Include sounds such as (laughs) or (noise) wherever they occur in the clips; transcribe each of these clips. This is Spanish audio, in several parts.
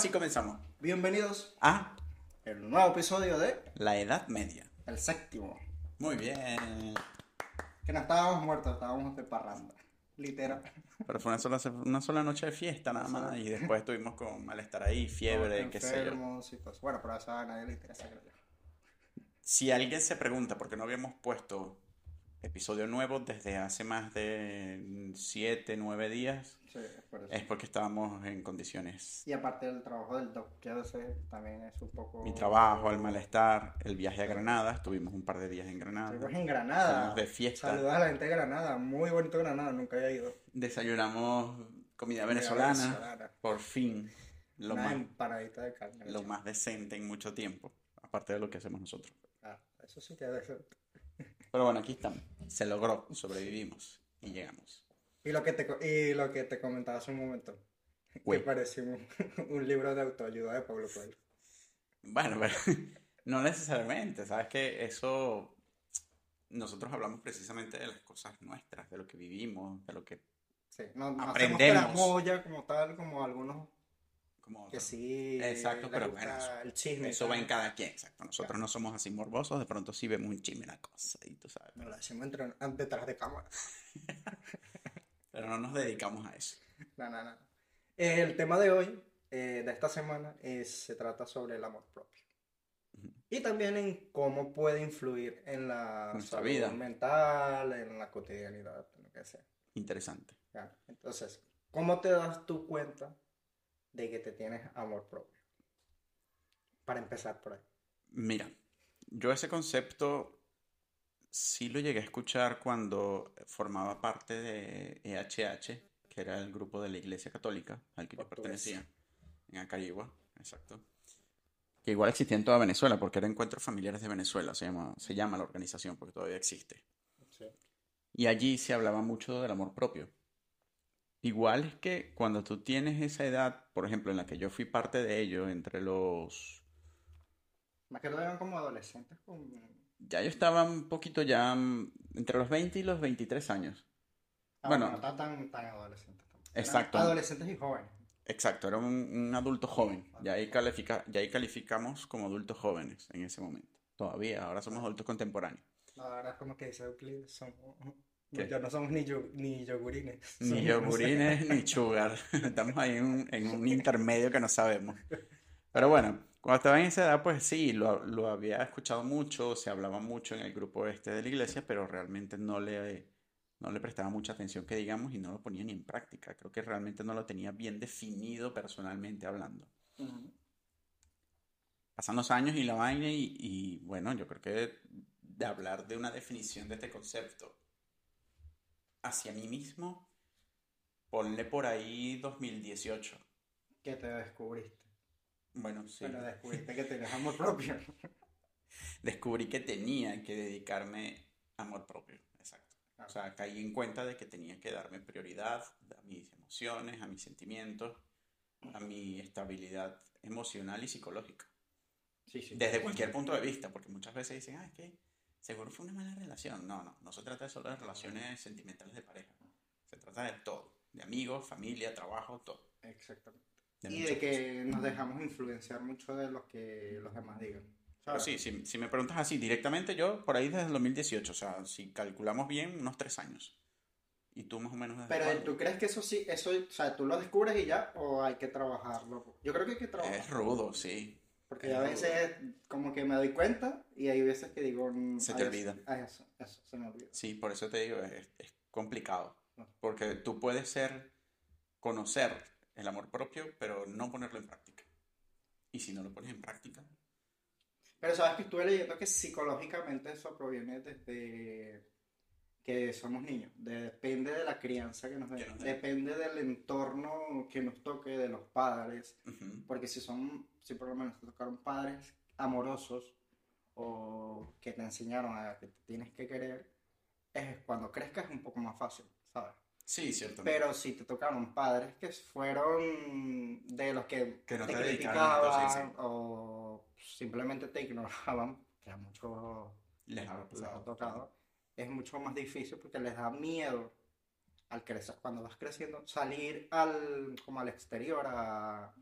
Sí comenzamos. Bienvenidos a el nuevo episodio de La Edad Media. El séptimo. Muy bien. Que no estábamos muertos, estábamos de parranda. Literal. Pero fue una sola, una sola noche de fiesta nada más. Y después estuvimos con malestar ahí, fiebre, qué sé yo. Y cosas. Bueno, pero eso a nadie le interesa, creo yo. Si alguien se pregunta por qué no habíamos puesto episodio nuevo desde hace más de 7, 9 días, Sí, es por eso. es porque estábamos en condiciones. Y aparte del trabajo del doc, que también es un poco... Mi trabajo, el malestar, el viaje a Granada. Estuvimos un par de días en Granada. Estuvimos en Granada. Fuimos de fiesta. Saludos a la gente de Granada. Muy bonito Granada, nunca había ido. Desayunamos comida Comida venezolana. venezolana. Por fin. Lo Una más, empanadita de carne. lo más decente en mucho tiempo. Aparte de lo que hacemos nosotros. Ah, eso sí que debe ser. Pero bueno, aquí estamos. Se logró. Sobrevivimos. Y llegamos. Y lo que te, y lo que te comentaba hace un momento. Uy. Que parecía un, (laughs) un libro de autoayuda de Pablo Coelho. Bueno, pero (laughs) no necesariamente. Sabes que eso. Nosotros hablamos precisamente de las cosas nuestras, de lo que vivimos, de lo que. Sí, no, no Aprendemos. hacemos como tal, como algunos Como, que sí. Exacto, pero bueno, eso- el chisme. Eso va en cada quien, exacto. Nosotros no somos así morbosos, de pronto sí vemos un chisme una cosa, y tú sabes. Nos lo decimos entre- detrás de cámara. (laughs) Pero no nos dedicamos a eso. No, no, no. El tema de hoy, eh, de esta semana, es, se trata sobre el amor propio. Y también en cómo puede influir en la Nuestra salud vida. mental, en la cotidianidad, en lo que sea. Interesante. Entonces, ¿cómo te das tú cuenta de que te tienes amor propio? Para empezar por ahí. Mira, yo ese concepto sí lo llegué a escuchar cuando formaba parte de EHH, que era el grupo de la Iglesia Católica al que yo pertenecía, en Acarigua, exacto. Que igual existía en toda Venezuela, porque era Encuentros Familiares de Venezuela, se llama, se llama la organización, porque todavía existe. Y allí se hablaba mucho del amor propio. Igual es que cuando tú tienes esa edad, por ejemplo, en la que yo fui parte de ello, entre los Más que todo eran como adolescentes con... Ya yo estaba un poquito ya mm, entre los 20 y los 23 años. Ah, Bueno. no tan, tan, tan tampoco. Eran Exacto. Adolescentes y jóvenes. Exacto, era un, un adulto joven. Ya ahí, califica, ya ahí calificamos como adultos jóvenes en ese momento. Todavía, ahora somos adultos contemporáneos. Ahora es como que dice Euclid, somos... ¿Qué? Ya no somos ni, yo- ni yogurines. Ni yogurines ni sugar. (laughs) Estamos ahí en un, en un intermedio que no sabemos. Pero bueno, cuando estaba en esa edad, pues sí, lo, lo había escuchado mucho, se hablaba mucho en el grupo este de la iglesia, pero realmente no le, no le prestaba mucha atención, que digamos, y no lo ponía ni en práctica. Creo que realmente no lo tenía bien definido personalmente hablando. Pasan los años y la vaina, y, y bueno, yo creo que de hablar de una definición de este concepto hacia mí mismo, ponle por ahí 2018. Que te descubriste. Bueno, sí. Bueno, descubriste que tenías amor propio. (laughs) Descubrí que tenía que dedicarme a amor propio, exacto. O sea, caí en cuenta de que tenía que darme prioridad a mis emociones, a mis sentimientos, a mi estabilidad emocional y psicológica. Sí, sí. Desde cualquier punto de vista, porque muchas veces dicen, ah, es que seguro fue una mala relación. No, no, no se trata de solo de relaciones sentimentales de pareja. Se trata de todo, de amigos, familia, trabajo, todo. Exactamente. De y de que nos dejamos influenciar mucho de lo que los demás digan. Pero ¿sabes? sí, si, si me preguntas así directamente, yo por ahí desde el 2018, o sea, si calculamos bien, unos tres años. ¿Y tú más o menos desde Pero cuándo? ¿tú crees que eso sí, eso, o sea, tú lo descubres y ya, o hay que trabajarlo? Yo creo que hay que trabajarlo. Es rudo, sí. Porque a veces como que me doy cuenta y hay veces que digo... mm, Se te olvida. ay, eso, eso, se me olvida. Sí, por eso te digo, es, es complicado. Porque tú puedes ser, conocer el amor propio, pero no ponerlo en práctica. Y si no lo pones en práctica, Pero sabes que estuve leyendo que psicológicamente eso proviene desde que somos niños. De- depende de la crianza que nos den. Den. Depende del entorno que nos toque, de los padres. ujú, Porque si son, si por lo menos te tocaron padres amorosos o que te enseñaron a que te tienes que querer, es cuando crezcas es un poco más fácil, ¿sabes? sí, cierto. Pero si te tocaron padres que fueron de los que, Que no te te criticaban sí, sí. o simplemente te ignoraban, que a muchos Les ha tocado, es mucho más difícil porque les da miedo al crecer, cuando vas creciendo, salir al, como al exterior a,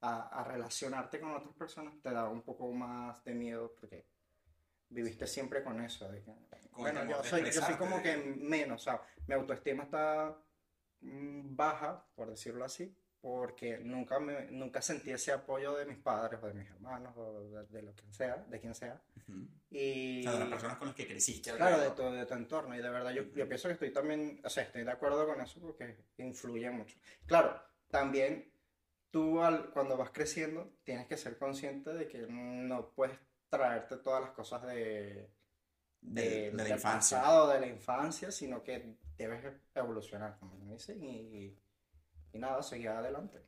a, a relacionarte con otras personas, te da un poco más de miedo porque viviste siempre con eso. que, bueno, yo soy, yo soy como que menos, o sea, mi autoestima está mm, baja, por decirlo así, porque nunca, me, nunca sentí ese apoyo de mis padres o de mis hermanos o de, de lo que sea, de quien sea. Ujú. Y, O sea, de las personas con las que creciste. Claro, de tu, de tu entorno. Y de verdad, yo, yo pienso que estoy también, o sea, estoy de acuerdo con eso porque influye mucho. Claro, también tú al, cuando vas creciendo tienes que ser consciente de que no puedes traerte todas las cosas de, De, de- de la del infancia. pasado, de la infancia, sino que debes evolucionar, como me dicen, y, y nada, seguir adelante.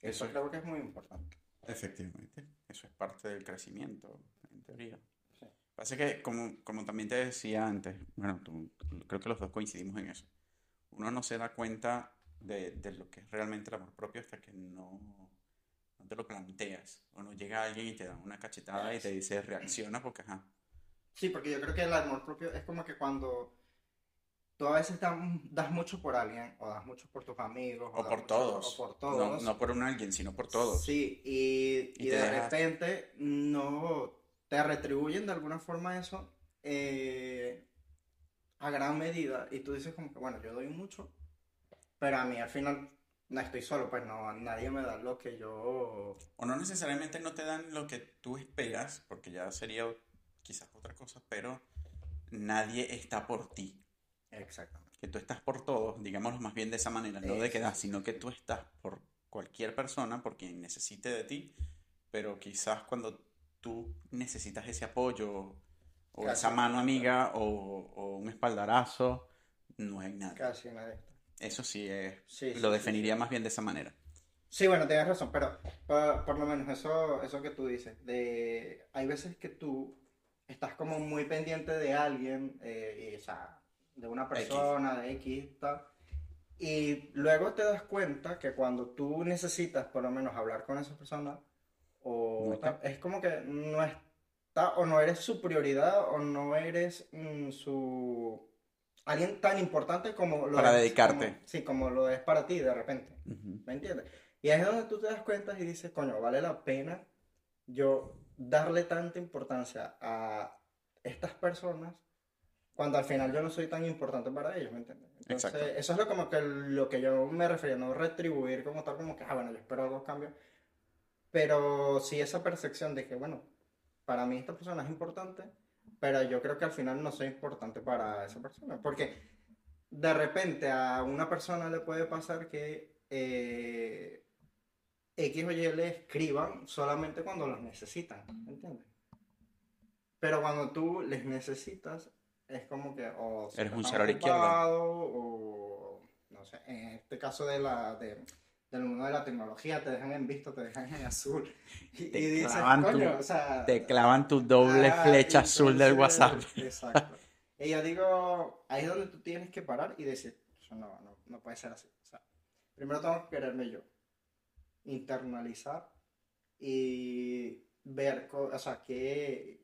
Eso Eso es- creo que es muy importante. Efectivamente, eso es parte del crecimiento, en teoría. Sí. Pasa que, como, como también te decía antes, bueno, tú- creo que los dos coincidimos en eso. Uno no se da cuenta de, de lo que es realmente el amor propio hasta que no, no te lo planteas. O no llega alguien y te da una cachetada y te dice reacciona porque, ajá, Sí, porque yo creo que el amor propio es como que cuando tú a veces das, das mucho por alguien, o das mucho por tus amigos, o das por mucho todos. o por No, todos. no por un alguien, sino por todos. Sí, y, Y y de dejas- repente no te retribuyen de alguna forma eso eh, a gran medida. Y tú dices como que, bueno, yo doy mucho, pero a mí al final no estoy solo, pues no, nadie me da lo que yo... O no necesariamente no te dan lo que tú esperas, porque ya sería quizás otra cosa, pero nadie está por ti. Exactamente. Que tú estás por todos, digámoslo más bien de esa manera, no de que das, sino que tú estás por cualquier persona, por quien necesite de ti, pero quizás cuando tú necesitas ese apoyo, o Casi. esa mano amiga, o, o un espaldarazo, no hay nada. Casi nadie. Eso sí es, Sí, sí, lo sí, definiría sí. más bien de esa manera. Sí, bueno, tienes razón, pero por, por lo menos eso, eso que tú dices, de, hay veces que tú estás como muy pendiente de alguien, eh, y, o sea, de una persona, de X, tal, y luego te das cuenta que cuando tú necesitas por lo menos hablar con esa persona, o No está. tal, es como que no está, o no eres su prioridad, o no eres mm, su... Alguien tan importante como lo Para es- dedicarte. como- sí, como lo es para ti de repente. ¿Me entiendes? Y ahí es donde tú te das cuenta y dices, coño, vale la pena yo darle tanta importancia a estas personas cuando al final yo no soy tan importante para ellos, ¿me entiendes? Entonces, Exacto. eso es lo, como que lo que yo me refería, no retribuir como tal, como que, ah, bueno, yo espero algo a cambio, pero sí esa percepción de que, bueno, para mí esta persona es importante, pero yo creo que al final no soy importante para esa persona, porque de repente a una persona le puede pasar que eh, X o Y le escriban solamente cuando los necesitan, ¿me entiendes? Pero cuando tú les necesitas, es como que o se Eres un cero a la izquierda. ocupado, o no sé, en este caso de la, de- del mundo de la tecnología, te dejan en visto, te dejan en azul. (laughs) Y, Te y dices, clavan tu- o sea, Te clavan tu doble Ah, flecha azul del WhatsApp. (laughs) Exacto. Y yo digo, ahí es donde tú tienes que parar y decir, eso no, no, no puede ser así. O sea, primero tengo que quererme yo, internalizar y ver, o sea, qué,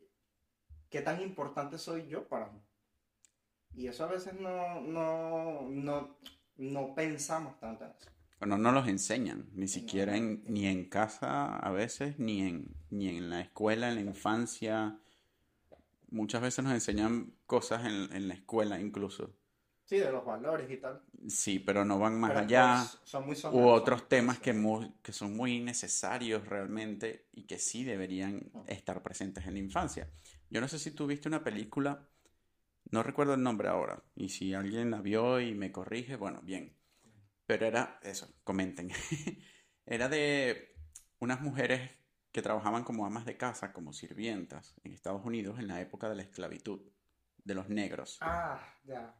qué tan importante soy yo para mí. Y eso a veces no, no, no, no pensamos tanto en eso. Bueno, no los enseñan, ni siquiera en, ni en casa a veces, ni en, ni en la escuela, en la infancia. Muchas veces nos enseñan cosas en, en la escuela incluso. Sí, de los valores y tal. Sí, pero no van más Pero, allá. pues, son muy U sonados, otros son- temas que, mu- que son muy necesarios realmente y que sí deberían estar presentes en la infancia. Yo no sé si tú viste una película, no recuerdo el nombre ahora, y si alguien la vio y me corrige, bueno, bien. Pero era eso, comenten. (laughs) Era de unas mujeres que trabajaban como amas de casa, como sirvientas en Estados Unidos en la época de la esclavitud de los negros. Ah, ya.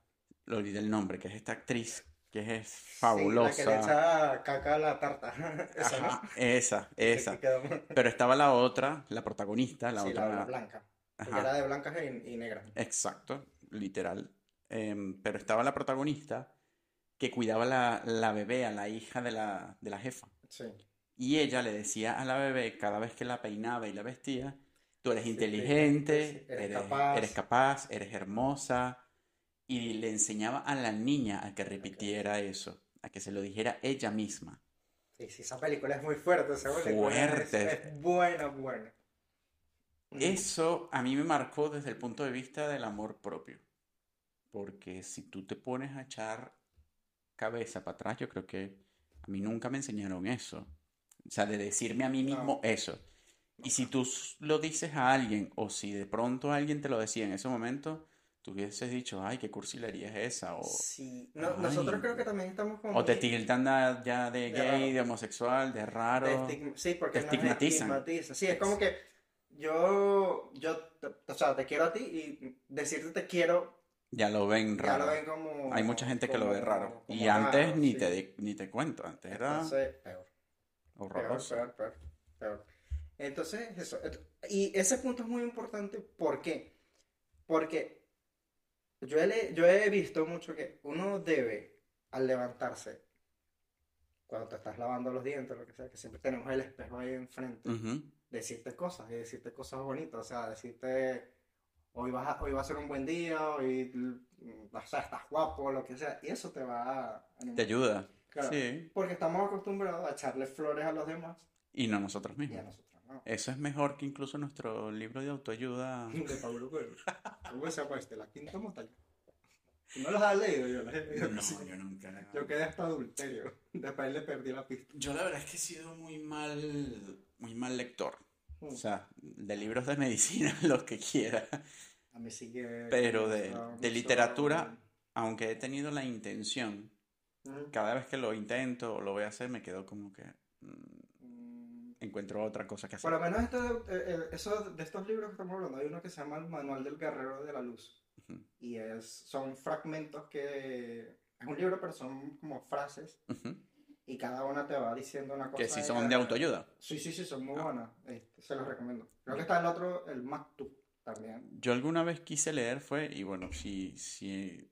Lo olvidé el nombre, que es esta actriz que es Sí, fabulosa. la que le echa caca a la tarta. (laughs) Esa, esa, (laughs) Pero estaba la otra, la protagonista, la sí, otra. la, la blanca. Porque Ajá, era de blancas y, y negras. exacto, literal. Em, pero estaba la protagonista que cuidaba la, la bebé, a la hija de la, de la jefa. Sí. Y ella le decía a la bebé, cada vez que la peinaba y la vestía, tú eres Sí, inteligente, eres eres, capaz". eres capaz, eres hermosa. Y le enseñaba a la niña a que repitiera eso, a que se lo dijera ella misma. Sí, sí, esa película es muy fuerte, es- Fuerte. Es, buena, buena. Eso a mí me marcó desde el punto de vista del amor propio. Porque si tú te pones a echar cabeza para atrás, yo creo que a mí nunca me enseñaron eso. O sea, de decirme a mí mismo eso. Y si tú lo dices a alguien, o si de pronto alguien te lo decía en ese momento, tú hubieses dicho, ay, qué cursilería es esa. O, Sí, no, nosotros creo que también estamos como o te tildan da- ya de De gay, raro. de homosexual, de raro. estigma- sí, porque te estigmatizan. estigmatiza. Sí, es como que yo, yo, o sea, te quiero a ti y decirte te quiero, Ya lo ven ya raro. lo ven como... Hay mucha gente que lo ve como- raro. como Y antes raro, ni sí. te, ni te cuento, antes era Entonces, peor. Peor, horroroso. peor, peor, peor. Entonces, eso. Y ese punto es muy importante. ¿Por qué? Porque yo he, yo he visto mucho que uno debe, al levantarse, cuando te estás lavando los dientes, lo que sea, que siempre tenemos el espejo ahí enfrente, Ujú. Decirte cosas y decirte cosas bonitas. O sea, decirte, hoy, vas a- hoy va a ser un buen día, hoy mm, o sea, estás guapo, lo que sea. Y eso te va a animar. Te ayuda. Claro. Sí. Porque estamos acostumbrados a echarle flores a los demás Y no nosotros y a mismos. nosotros no. Eso es mejor que incluso nuestro libro de autoayuda. (laughs) De Pablo Coelho. ¿Cómo se llama este? La quinta montaña. ¿No los has leído? Yo los he leído. No, yo nunca. Yo quedé hasta adulterio. Después le perdí la pista. Yo la verdad es que he sido muy mal, muy mal lector. Mm. O sea, de libros de medicina, (laughs) lo que quiera. A mí sí que... Pero de- de literatura, Aunque he tenido la intención, Mm, cada vez que lo intento o lo voy a hacer, me quedo como que mm, encuentro otra cosa que hacer. Por lo menos este, eh, eh, eso, de estos libros que estamos hablando, hay uno que se llama El Manual del Guerrero de la Luz. Y es, son fragmentos que... Es un libro, pero son como frases. Y cada una te va diciendo una cosa. Que si son de autoayuda. Sí, sí, sí, son muy Ah. buenas. Este, se los recomiendo. Creo que está el otro, el Maktub, también. Yo alguna vez quise leer fue, y bueno, si, si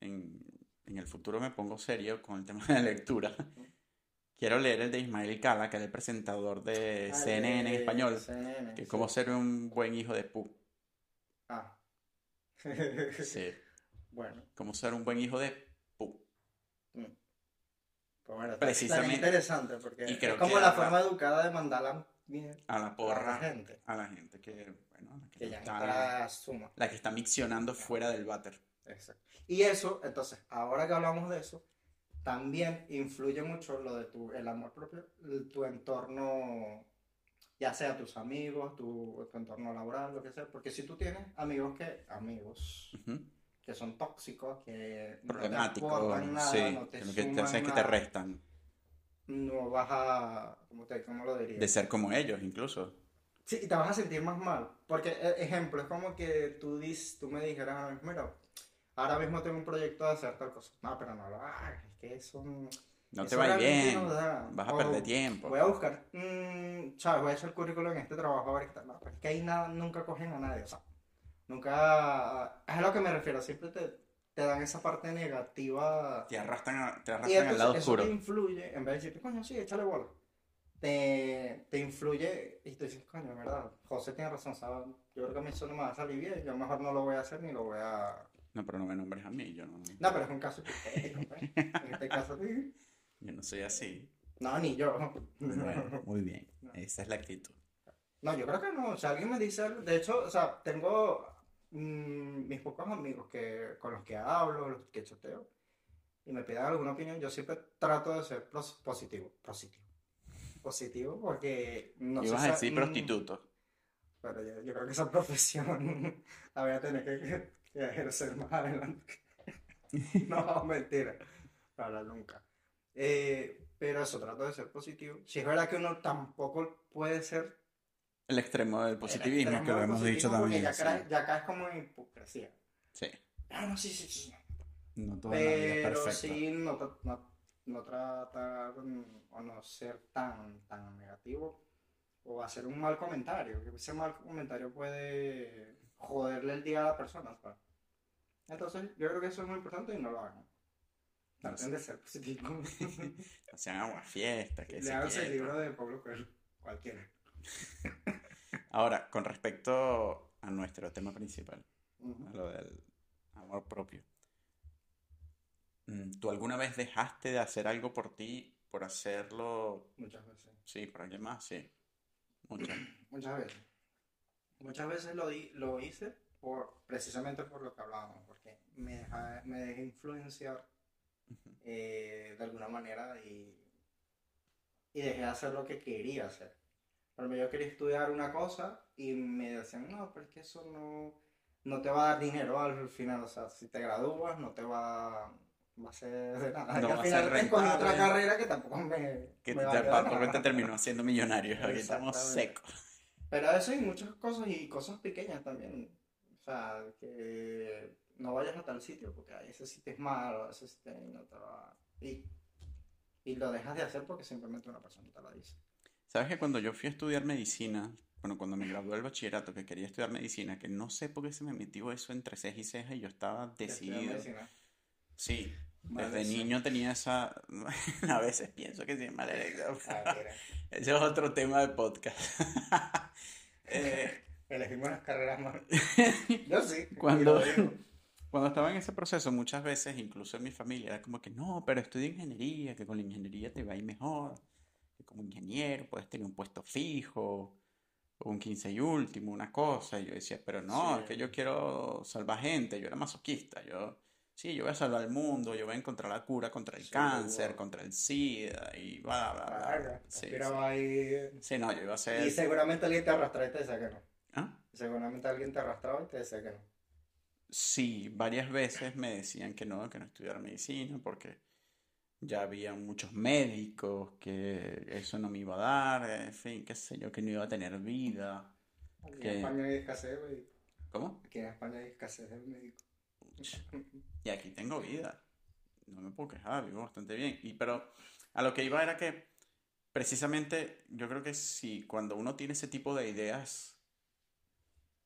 en, en el futuro me pongo serio con el (laughs) tema de la lectura, quiero leer el de Ismael Cala, que es el presentador de Ah, CNN en español, CNN, que sí. cómo ser un buen hijo de pu. Ah. Sí, (laughs) Bueno, cómo ser un buen hijo de pu. mm. pues bueno, Precisamente. interesante porque Y creo es como que la forma educada de mandarla A la a la porra, gente. a la gente que, bueno, la que, Que ya está, entra suma. la que está miccionando fuera del váter. Exacto. Y eso, entonces, ahora que hablamos de eso, también influye mucho lo de tu, el amor propio, tu entorno, ya sea tus amigos, tu, tu entorno laboral, lo que sea, porque si tú tienes amigos que, amigos, que son tóxicos, que no te aportan nada, sí, no te que te que restan. no vas a, ¿cómo, te, cómo lo diría? De ser como ellos, incluso. Sí, y te vas a sentir más mal. Porque, e- ejemplo, es como que tú, dis, tú me dijeras mira, ahora mismo tengo un proyecto de hacer tal cosa. No, pero no lo hagas, es que eso... No te eso va a ir realmente bien, no da. vas a perder tiempo. Voy a buscar, mm, ¿sabes? Voy a hacer el currículum en este trabajo a ver qué tal. No, pero es que ahí nada, nunca cogen a nadie, o sea, nunca... Es a lo que me refiero, siempre te, te dan esa parte negativa. Te arrastran, a- te arrastran al lado eso oscuro. te influye, en vez de decirte, coño, sí, échale bola. Te, te influye y tú dices, coño, verdad, José tiene razón, ¿sabes? Yo creo que a mí eso no me va a salir bien, yo mejor no lo voy a hacer ni lo voy a... No, pero no me nombres a mí, yo no, No, pero es un caso pues. En este caso, sí. Yo no soy así. No, ni yo. Bueno, (laughs) muy bien, esa es la actitud. No, yo creo que no. O sea, alguien me dice algo. De hecho, o sea, tengo mm, mis pocos amigos que, con los que hablo, los que chateo, y me piden alguna opinión. Yo siempre trato de ser pros- positivo. Positivo. Positivo porque no Ibas a decir prostituto. Pero yo, yo creo que esa (laughs) profesión la voy a tener que, que ejercer más adelante. (laughs) no, mentira. Para nunca. Eh, pero eso, trato de ser positivo. Si es verdad que uno tampoco puede ser El extremo del el positivismo, que extremo lo del hemos dicho también. Ya, sí. cae- ya caes como en hipocresía. Sí, Ah, no, sí, sí, sí. no toda la vida es Pero perfecta. sí, no, no, no tratar o no ser tan, tan negativo o hacer un mal comentario. que Ese mal comentario puede joderle el día a la persona. ¿sabes? Entonces, yo creo que eso es muy importante y no lo hagan. Traten de ser positivos. (laughs) Hacían agua fiesta, que se Leanse el libro de Pablo Coelho, cualquiera. (laughs) Ahora, con respecto a nuestro tema principal, Ujú. a lo del amor propio. Mm, ¿Tú alguna vez dejaste de hacer algo por ti por hacerlo, Muchas veces. sí, por alguien más, sí. Muchas. (clears throat) Muchas veces. Muchas veces lo, di- lo hice por, precisamente por lo que hablábamos, porque me, deja- me dejé influenciar eh, de alguna manera y, y dejé de hacer lo que quería hacer. Ejemplo, yo quería estudiar una cosa y me decían, no, pero es que eso no, no te va a dar dinero al final, o sea, si te gradúas no te va, va a ser de nada. No va a al final escogí otra rentable. carrera que tampoco me, Que me tampoco nada. te terminó haciendo millonario. Aquí estamos secos. Pero eso y muchas cosas y cosas pequeñas también. O sea, que no vayas a tal sitio porque "Ay, ese sitio es malo, ese sitio no te va... Y, y lo dejas de hacer porque simplemente una persona te lo dice. ¿Sabes que cuando yo fui a estudiar medicina, bueno, cuando me gradué del bachillerato, que quería estudiar medicina, que no sé por qué se me metió eso entre ceja y ceja y yo estaba decidido. Sí, desde elección. niño tenía esa... (laughs) A veces pienso que sí es mala elección. (laughs) Ah. (laughs) Ese es otro tema de podcast. Eh, Elegimos las carreras más. Yo sí. Cuando-. Cuando estaba en ese proceso, muchas veces, incluso en mi familia, era como que no, pero estudia ingeniería, que con la ingeniería te va a ir mejor, que como ingeniero puedes tener un puesto fijo, un 15 y último, una cosa. Y yo decía, pero no, Sí. es que yo quiero salvar gente, yo era masoquista, yo, sí, yo voy a salvar el mundo, yo voy a encontrar la cura contra el Sí, cáncer, wow. contra el SIDA, y bla, bla, bla. Verga, Sí, ahí. sí. No, yo iba a Y ser... seguramente alguien te arrastraba y te decía que no. ¿Ah? Seguramente alguien te arrastraba y te decía que no. Sí, varias veces me decían que no, que no estudiara medicina porque ya había muchos médicos, que eso no me iba a dar, en fin, qué sé yo, que no iba a tener vida. Aquí Que- en España hay escasez de médicos. ¿Cómo? Aquí en España hay escasez de médicos. (laughs) Y aquí tengo vida. No me puedo quejar, vivo bastante bien. Y, pero a lo que iba era que precisamente yo creo que si cuando uno tiene ese tipo de ideas,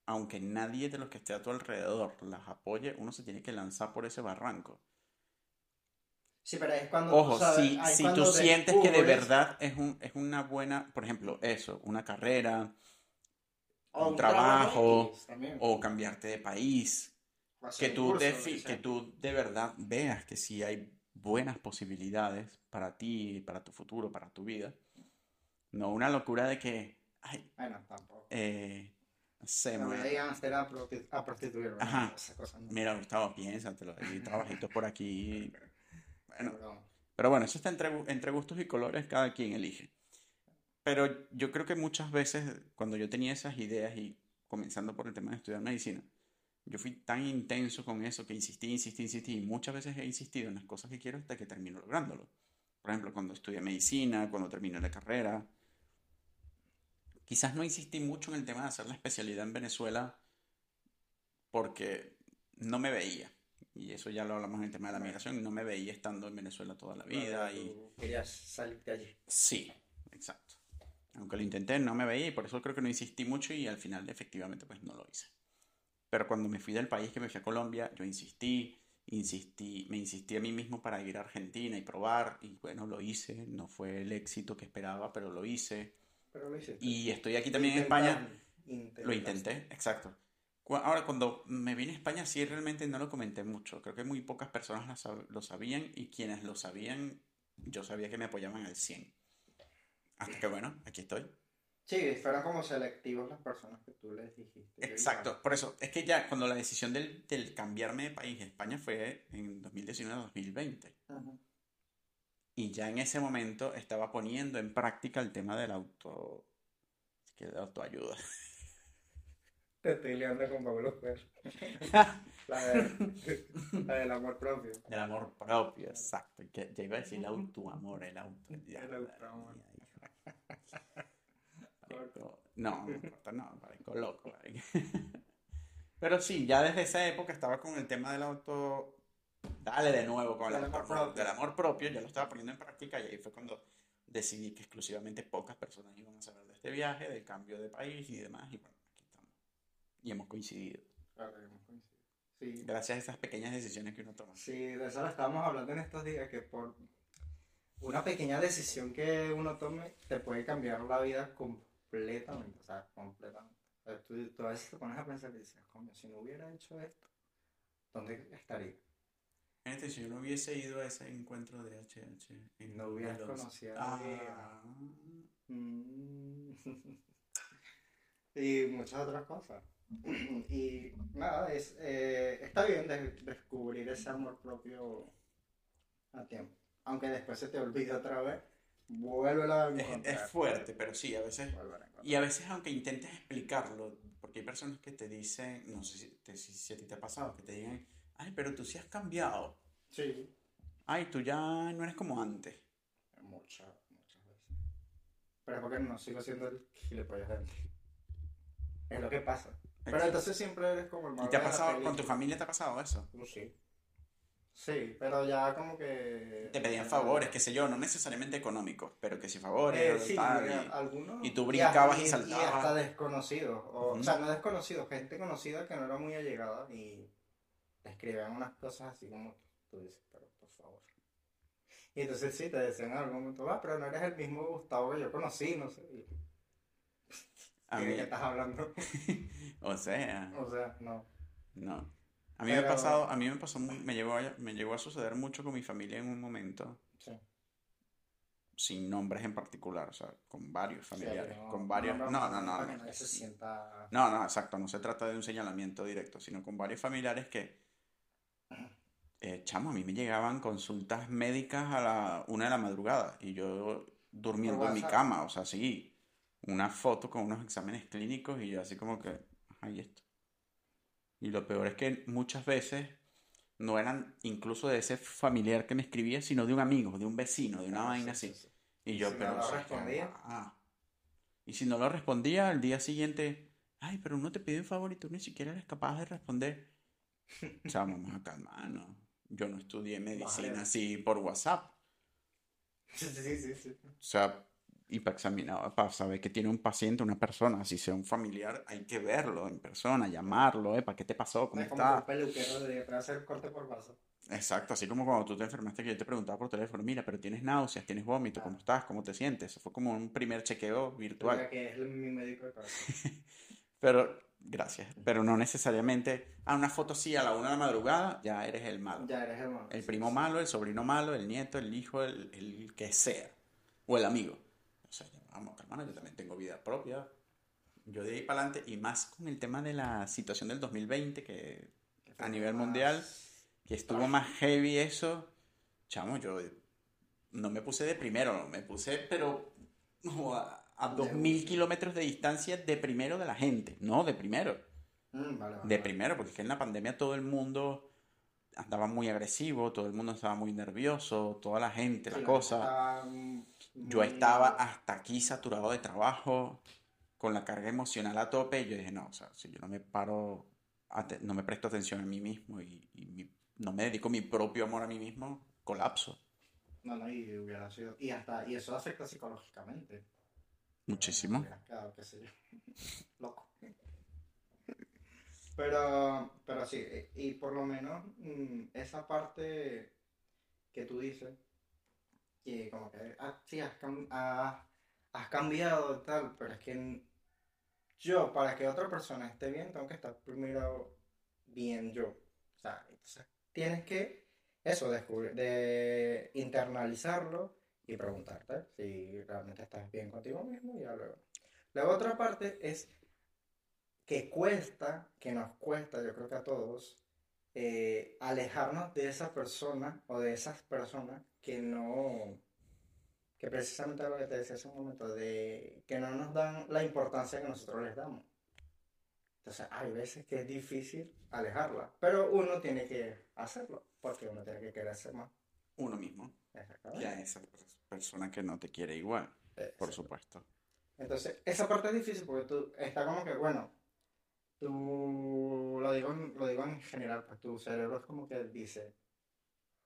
aunque nadie de los que esté a tu alrededor las apoye, uno se tiene que lanzar por ese barranco. Sí, pero es cuando Ojo, tú sabes, si, si cuando tú sientes que de verdad es un, es una buena, por ejemplo, eso, una carrera, o un trabajo, o cambiarte de país, que tú, curso, de, que tú de verdad veas que sí hay buenas posibilidades para ti, para tu futuro, para tu vida. No una locura de que, ay, Bueno, tampoco. eh, no sé, Me voy voy a ir a Amsterdam a prosti- a prostituirme. Ajá. no, Esa cosa no. mira, Gustavo, piénsatelo, hay (laughs) trabajitos por aquí. Bueno, Pero- Pero bueno, eso está entre, entre gustos y colores, cada quien elige. Pero yo creo que muchas veces, cuando yo tenía esas ideas y comenzando por el tema de estudiar medicina, yo fui tan intenso con eso que insistí, insistí, insistí, y muchas veces he insistido en las cosas que quiero hasta que termino lográndolo. Por ejemplo, cuando estudié medicina, cuando terminé la carrera. Quizás no insistí mucho en el tema de hacer la especialidad en Venezuela porque no me veía. Y eso ya lo hablamos en el tema de la migración. No me veía estando en Venezuela toda la vida. Y querías salir de allí. sí, exacto. Aunque lo intenté, no me veía y por eso creo que no insistí mucho y al final efectivamente pues no lo hice. Pero cuando me fui del país, que me fui a Colombia, yo insistí, insistí, me insistí a mí mismo para ir a Argentina y probar y bueno, lo hice. No fue el éxito que esperaba, pero lo hice. Pero lo hiciste. Y estoy aquí también en España. intentaste. Lo intenté, exacto. Ahora, cuando me vine a España, sí realmente no lo comenté mucho. Creo que muy pocas personas lo sab- lo sabían y quienes lo sabían, yo sabía que me apoyaban al 100. Hasta que bueno, aquí estoy. Sí, fueron como selectivos las personas que tú les dijiste. Exacto, por eso, es que ya cuando la decisión del, del cambiarme de país a España fue en 2019-2020. igual. Y ya en ese momento estaba poniendo en práctica el tema del auto, que de autoayuda. (laughs) Te estoy liando con Pablo. (laughs) La, de- la del amor propio. Del amor propio, exacto. Que ya iba a decir el autoamor, el auto. ya, El autoamor. No, no importa, no, parezco loco. (laughs) Pero sí, ya desde esa época estaba con el tema del auto. Dale de nuevo con el amor propio. del amor propio, ya lo estaba poniendo en práctica y ahí fue cuando decidí que exclusivamente pocas personas iban a saber de este viaje, del cambio de país y demás. Y bueno, aquí estamos. Y hemos coincidido. Claro, hemos coincidido. Sí, Gracias a esas pequeñas decisiones que uno toma. sí, de eso lo estábamos hablando en estos días, que por una pequeña decisión que uno tome te puede cambiar la vida completamente, o sea, completamente. Tú, tú a veces te pones a pensar y dices, coño, si no hubiera hecho esto, ¿dónde estaría? Gente, si yo no hubiese ido a ese encuentro de HH. en No hubieras 2011. conocido. Ah, Mm. (laughs) y muchas otras cosas. (clears throat) Y nada, es, eh, está bien de- descubrir ese amor propio a tiempo. Aunque después se te olvide otra vez, vuelve a es, encontrar. es fuerte, pero sí, a veces. A. Y a veces, aunque intentes explicarlo, porque hay personas que te dicen, no sé si, te- si, si a ti te ha pasado, que te digan, ay, pero tú sí has cambiado. Sí, Ay, tú ya no eres como antes. muchas, muchas veces. Pero es porque no sigo siendo el gilipollas de antes. Es lo que pasa. Pero entonces siempre eres como el malo ¿Y te ha pasado, con tu familia te ha pasado eso? Uh, Sí. Sí, pero ya como que... Te pedían favores, qué sé yo, no necesariamente económicos, pero que si favores, Eh, sí, tal, y- algunos. y tú brincabas y Y saltabas. hasta desconocidos. O, o sea, no desconocidos, gente conocida que no era muy allegada y te escribían unas cosas así como tú dices, pero por favor. Y entonces sí, te decían en algún momento, ah, pero no eres el mismo Gustavo que yo conocí, no sé. Y, a ¿De mí, qué estás hablando? (laughs) o sea, o sea, no. no. A mí me ha Pero- pasado, a mí me pasó, me llegó a, me llegó a suceder mucho con mi familia en un momento, Sí. sin nombres en particular, o sea, con varios familiares, Sí, no, con varios, no, no, no, no, no, no, no, exacto, no se trata de un señalamiento directo, sino con varios familiares que, eh, chamo, a mí me llegaban consultas médicas a la una de la madrugada y yo durmiendo en mi cama, o sea, sí, una foto con unos exámenes clínicos y yo así como que, ¿y esto? Y lo peor es que muchas veces no eran incluso de ese familiar que me escribía, sino de un amigo, de un vecino, de una Ah, vaina sí, así. sí, sí. Y yo, Si no pero... lo respondía. ah. Y si no lo respondía, al día siguiente, ay, pero uno te pide un favor y tú ni siquiera eres capaz de responder. O sea, vamos a calmarnos. Yo no estudié medicina Vale. así por WhatsApp. Sí, sí, sí. O sea, y para examinar, para saber que tiene un paciente, una persona, si sea un familiar, hay que verlo en persona, llamarlo, ¿eh? ¿Para qué te pasó? ¿Cómo Es como un está? peluquero de hacer corte por vaso. Exacto, así como cuando tú te enfermaste que yo te preguntaba por teléfono, mira, pero tienes náuseas, tienes vómito, ¿cómo Ah. estás? ¿Cómo te sientes? Eso fue como un primer chequeo virtual. Que es mi médico de corazón. (laughs) Pero, gracias. Pero no necesariamente, ah, una foto sí a la una de la madrugada, ya eres el malo. Ya eres el malo. El primo sí. malo, el sobrino malo, el nieto, el hijo, el, el que sea. O el amigo. O sea, vamos, hermano, yo también tengo vida propia. Yo de ahí para adelante, y más con el tema de la situación del 2020, que a nivel más- mundial, que estuvo más heavy eso, chamo, yo no me puse de primero, me puse, pero (laughs) a, a De 2000 último. kilómetros de distancia de primero de la gente, no de primero. Mm, vale, vale, De primero, porque es que en la pandemia todo el mundo andaba muy agresivo, todo el mundo estaba muy nervioso, toda la gente, Sí, la cosa. Yo estaba hasta aquí saturado de trabajo, con la carga emocional a tope, y yo dije, no, o sea, si yo no me paro, no me presto atención a mí mismo y, y mi- no me dedico mi propio amor a mí mismo, colapso. No, no, y hubiera sido. Y hasta, y eso afecta psicológicamente. Muchísimo. Quedado, qué sé yo. Loco. Pero, pero sí, y por lo menos mm, esa parte que tú dices, que como que, ah, sí, has, has cambiado y tal, pero es que yo, para que otra persona esté bien, tengo que estar primero bien yo. O sea, tienes que, eso, descubrir, de internalizarlo y preguntarte si realmente estás bien contigo mismo y ya luego. La otra parte es que cuesta, que nos cuesta, yo creo que a todos, eh, alejarnos de esa persona o de esas personas que no, que precisamente lo que te decía hace un momento, de que no nos dan la importancia que nosotros les damos. Entonces, hay veces que es difícil alejarla, pero uno tiene que hacerlo, porque uno tiene que quererse más. Uno mismo, Exactamente. ya esa pers- persona que no te quiere igual, por supuesto. Entonces, esa parte es difícil porque tú está como que, bueno, tú lo digo, en- lo digo en general, pues tu cerebro es como que dice,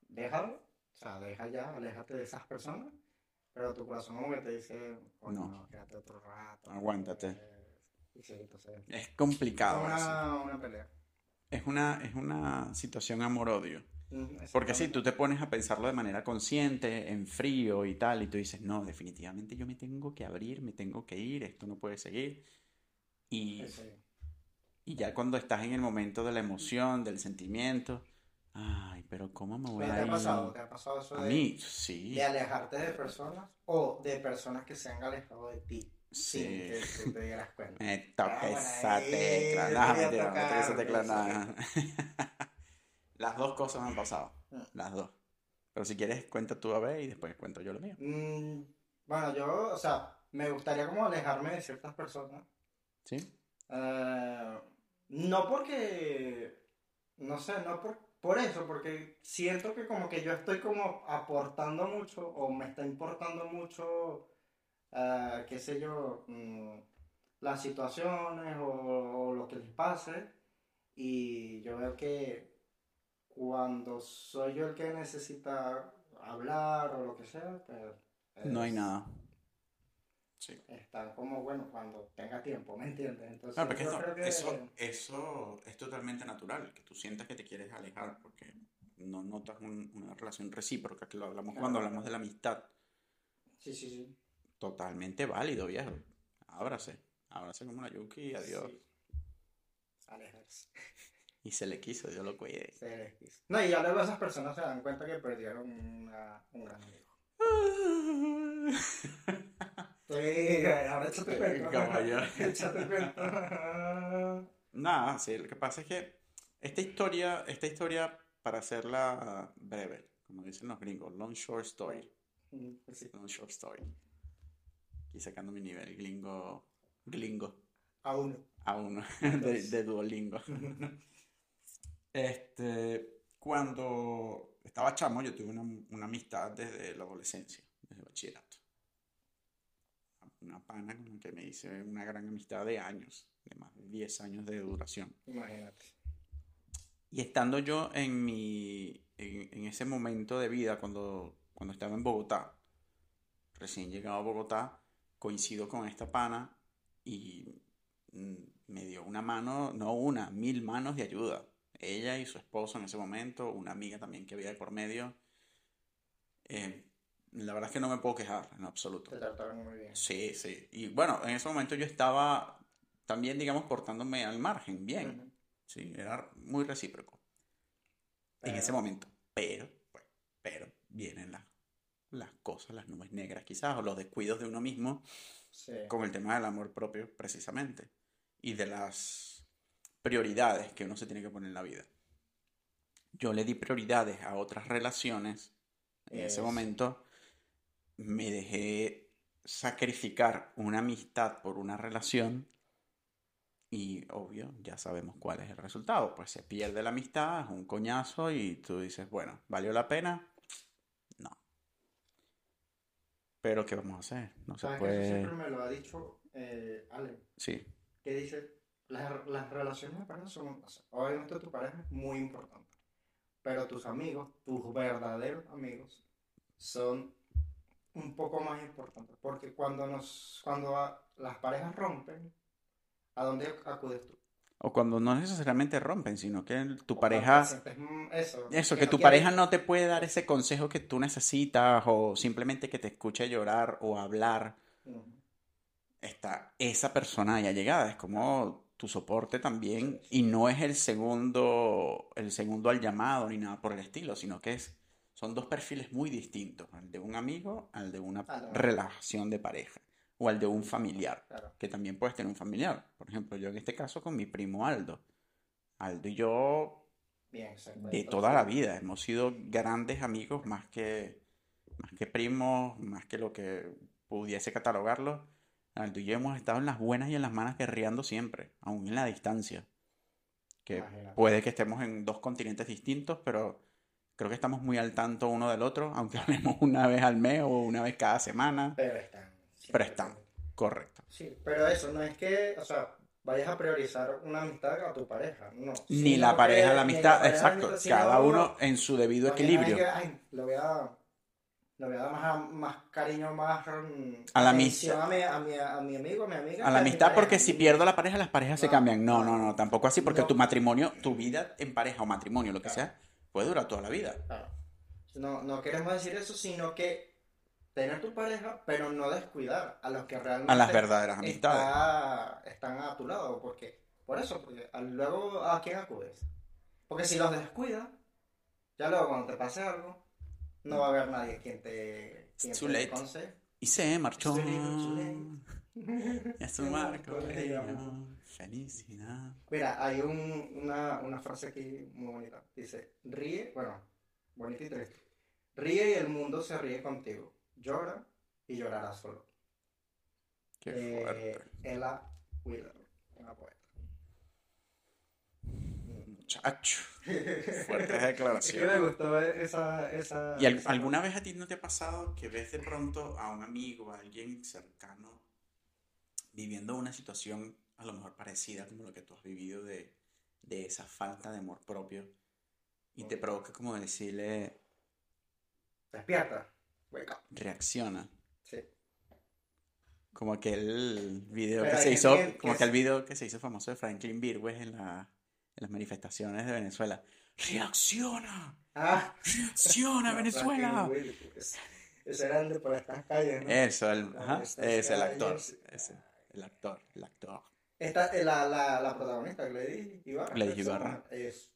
déjalo, o sea, deja ya, aléjate de esas personas, pero tu corazón como que te dice, bueno, No. quédate otro rato. Aguántate. eh, y sí, entonces, Es es complicado una, una pelea. Es una, es una situación amor-odio. Porque si exactamente. tú te pones a pensarlo de manera consciente, en frío y tal, y tú dices, no, definitivamente yo me tengo que abrir, me tengo que ir, esto no puede seguir. Y, Sí, sí. y ya cuando estás en el momento de la emoción, del sentimiento, Ay, pero ¿cómo me voy ¿Te a ha ir? pasado? ¿Te ha pasado eso A de, mí, sí. de alejarte de personas o de personas que se han alejado de ti sin Sí. que tú te dieras cuenta? (laughs) Me toca Ah, esa tecla. mentira, no toca esa tecla, sí. nada. (laughs) Las dos cosas me han pasado. Mm. Las dos. Pero si quieres, cuenta tú a ver y después cuento yo lo mío. Mm, bueno, yo, o sea, me gustaría como alejarme de ciertas personas. ¿Sí? Eh, no porque, no sé, no por, por eso, porque siento que como que yo estoy como aportando mucho o me está importando mucho, eh, qué sé yo, mm, las situaciones o, o lo que les pase. Y yo veo que cuando soy yo el que necesita hablar o lo que sea, pues... No hay nada. Sí. Están como, bueno, cuando tenga tiempo, ¿me entiendes? Entonces, Claro, porque yo esto- creo que... eso, eso es totalmente natural, que tú sientas que te quieres alejar porque no notas un- una relación recíproca, que lo hablamos Claro, cuando hablamos de la amistad. Sí, sí, sí. Totalmente válido, viejo. Ábrase. Ábrase como una yuki y adiós. Sí. Alejarse. Y se le quiso, Dios lo cuide. Se les quiso. No, y luego esas personas se dan cuenta que perdieron una- un gran amigo. (laughs) Sí, ahora échate cuenta. (laughs) (laughs) Nada, sí, lo que pasa es que esta historia, esta historia, para hacerla breve, como dicen los gringos, long short story. Mm, pues sí. Long short story. Y sacando mi nivel gringo, glingo, A uno. a uno, de, de Duolingo. Este, cuando estaba chamo, yo tuve una, una amistad desde la adolescencia, desde el bachillerato. Una pana con la que me hice una gran amistad de años, de más de 10 años de duración. Imagínate. Y estando yo en mi, en, en ese momento de vida, cuando, cuando estaba en Bogotá, recién llegado a Bogotá, coincido con esta pana y mm, me dio una mano, no una, mil manos de ayuda. Ella y su esposo en ese momento, una amiga también que había de por medio. Eh, la verdad es que no me puedo quejar en absoluto. Te trataron muy bien. Sí, sí. Y bueno, en ese momento yo estaba también, digamos, portándome al margen, bien. Ujú. Sí, era muy recíproco en ese momento. Pero, bueno, pero vienen las, las cosas, las nubes negras quizás, o los descuidos de uno mismo Sí. con el tema del amor propio precisamente y de las prioridades que uno se tiene que poner en la vida. Yo le di prioridades a otras relaciones en ese momento, me dejé sacrificar una amistad por una relación y obvio, ya sabemos cuál es el resultado, pues se pierde la amistad, es un coñazo y tú dices, bueno, ¿valió la pena? No. Pero ¿qué vamos a hacer? No se ¿Sabes que eso puede... siempre me lo ha dicho eh, Ale? Sí, que dice, las, las relaciones de pareja son, o sea, obviamente tu pareja es muy importante, pero tus amigos, tus verdaderos amigos, son un poco más importantes, porque cuando nos, cuando a- las parejas rompen, ¿a dónde acudes tú? O cuando no necesariamente rompen, sino que tu O pareja, eso, eso, que no tu pareja no te puede dar ese consejo que tú necesitas o simplemente que te escuche llorar o hablar, está esa persona ya llegada, es como tu soporte también y no es el segundo, el segundo al llamado ni nada por el estilo, sino que es, son dos perfiles muy distintos, al de un amigo, al de una no. relación de pareja o al de un familiar. Claro. que también puedes tener un familiar. Por ejemplo, yo en este caso con mi primo Aldo. Aldo y yo Bien, de toda la vida hemos sido grandes amigos más que, más que primos, más que lo que pudiese catalogarlo. Aldo y yo hemos estado en las buenas y en las malas guerreando siempre, aún en la distancia. Que Imagínate. puede que estemos en dos continentes distintos, pero creo que estamos muy al tanto uno del otro, aunque hablemos una vez al mes o una vez cada semana. Pero están. Pero están, correcto. Sí, pero eso no es que, o sea, vayas a priorizar una amistad a tu pareja, no. Ni la pareja, que- la ni amistad, pareja, la exacto. amistad, Cada uno en su debido equilibrio. que, ay, voy a, le voy a dar más, más cariño, más A la atención a mi, a, mi, a mi amigo, a mi amiga. A la mi amistad, pareja. porque si pierdo la pareja, las parejas se cambian. No, no, no. tampoco así, porque No. tu matrimonio, tu vida en pareja o matrimonio, lo que Claro. sea, puede durar toda la vida. Claro. No, no queremos decir eso, sino que tener tu pareja, pero no descuidar a los que realmente A las verdaderas amistades. está- están a tu lado, porque, por eso, porque luego a quién acudes. Porque si los descuidas, Ya luego cuando te pase algo, no va a haber nadie quien te, quien te late. Y se marchó. Y a su marco. Felicidad. Mira, hay un, una, una frase aquí muy bonita. Dice, ríe, bueno, bonita y triste. Ríe y el mundo se ríe contigo. Llora y llorarás solo. Qué Eh, fuerte. Ella Wheeler, una poeta. Muchacho. (laughs) Fuertes Es que me declaraciones. gustó esa... esa ¿Y esa- alguna vez a ti no te ha pasado que ves de pronto a un amigo, a alguien cercano, viviendo una situación a lo mejor parecida como lo que tú has vivido de, de esa falta de amor propio y te provoca como decirle, Despierta. Wake up. reacciona? Sí. Como aquel video Pero que se hizo, que- como que aquel es- video que se hizo famoso de Franklin Virgües en la, en las manifestaciones de Venezuela. ¡Reacciona! Ah, ¡Reacciona, (laughs) Venezuela! Ese era el de por estas calles, ¿no? Eso, el, ajá, es el actor. Ese, el actor, el actor. Esta, eh, la, la, la protagonista, Lady Ibarra. Llama, Ibarra. Es